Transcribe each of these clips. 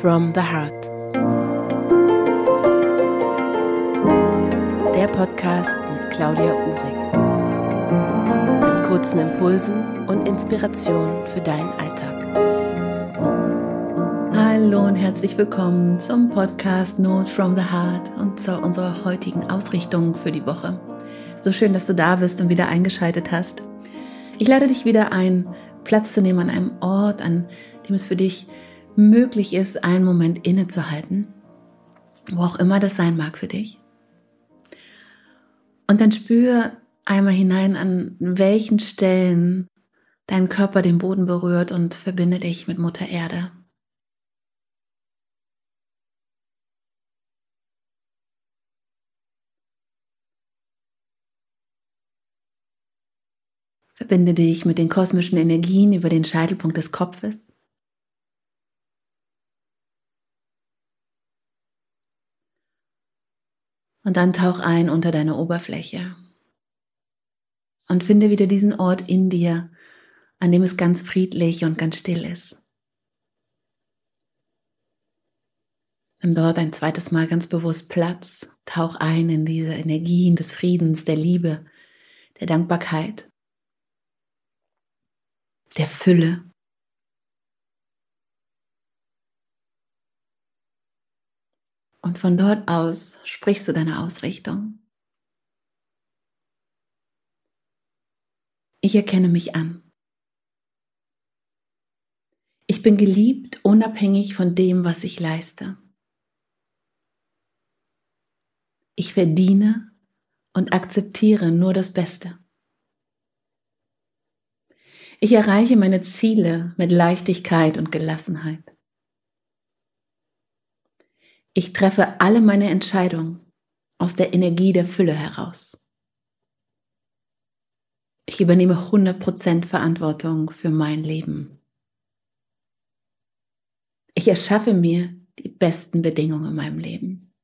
from the Heart. Der Podcast mit Claudia Uhrig. Mit kurzen Impulsen und Inspirationen für deinen Alltag. Hallo und herzlich willkommen zum Podcast Note from the Heart und zu unserer heutigen Ausrichtung für die Woche. So schön, dass du da bist und wieder eingeschaltet hast. Ich lade dich wieder ein, Platz zu nehmen an einem Ort, an dem es für dich möglich ist, einen Moment innezuhalten, wo auch immer das sein mag für dich. Und dann spür einmal hinein, an welchen Stellen dein Körper den Boden berührt und verbinde dich mit Mutter Erde. Verbinde dich mit den kosmischen Energien über den Scheitelpunkt des Kopfes. Und dann tauch ein unter deine Oberfläche. Und finde wieder diesen Ort in dir, an dem es ganz friedlich und ganz still ist. Nimm dort ein zweites Mal ganz bewusst Platz. Tauch ein in diese Energien des Friedens, der Liebe, der Dankbarkeit der Fülle. Und von dort aus sprichst du deine Ausrichtung. Ich erkenne mich an. Ich bin geliebt, unabhängig von dem, was ich leiste. Ich verdiene und akzeptiere nur das Beste. Ich erreiche meine Ziele mit Leichtigkeit und Gelassenheit. Ich treffe alle meine Entscheidungen aus der Energie der Fülle heraus. Ich übernehme 100% Verantwortung für mein Leben. Ich erschaffe mir die besten Bedingungen in meinem Leben.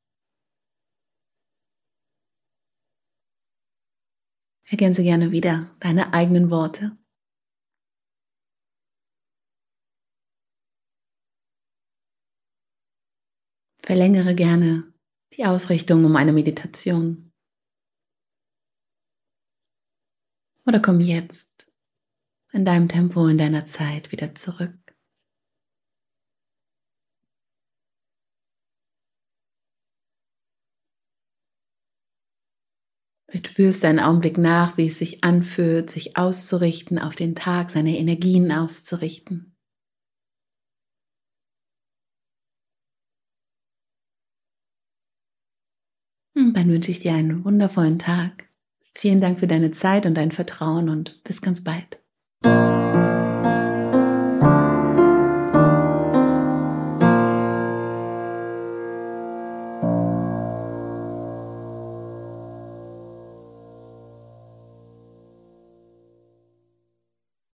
Ergänze gerne wieder deine eigenen Worte Verlängere gerne die Ausrichtung um eine Meditation. Oder komm jetzt in deinem Tempo, in deiner Zeit wieder zurück. Vielleicht spürst einen Augenblick nach, wie es sich anfühlt, sich auszurichten, auf den Tag seine Energien auszurichten. Dann wünsche ich dir einen wundervollen Tag. Vielen Dank für deine Zeit und dein Vertrauen und bis ganz bald.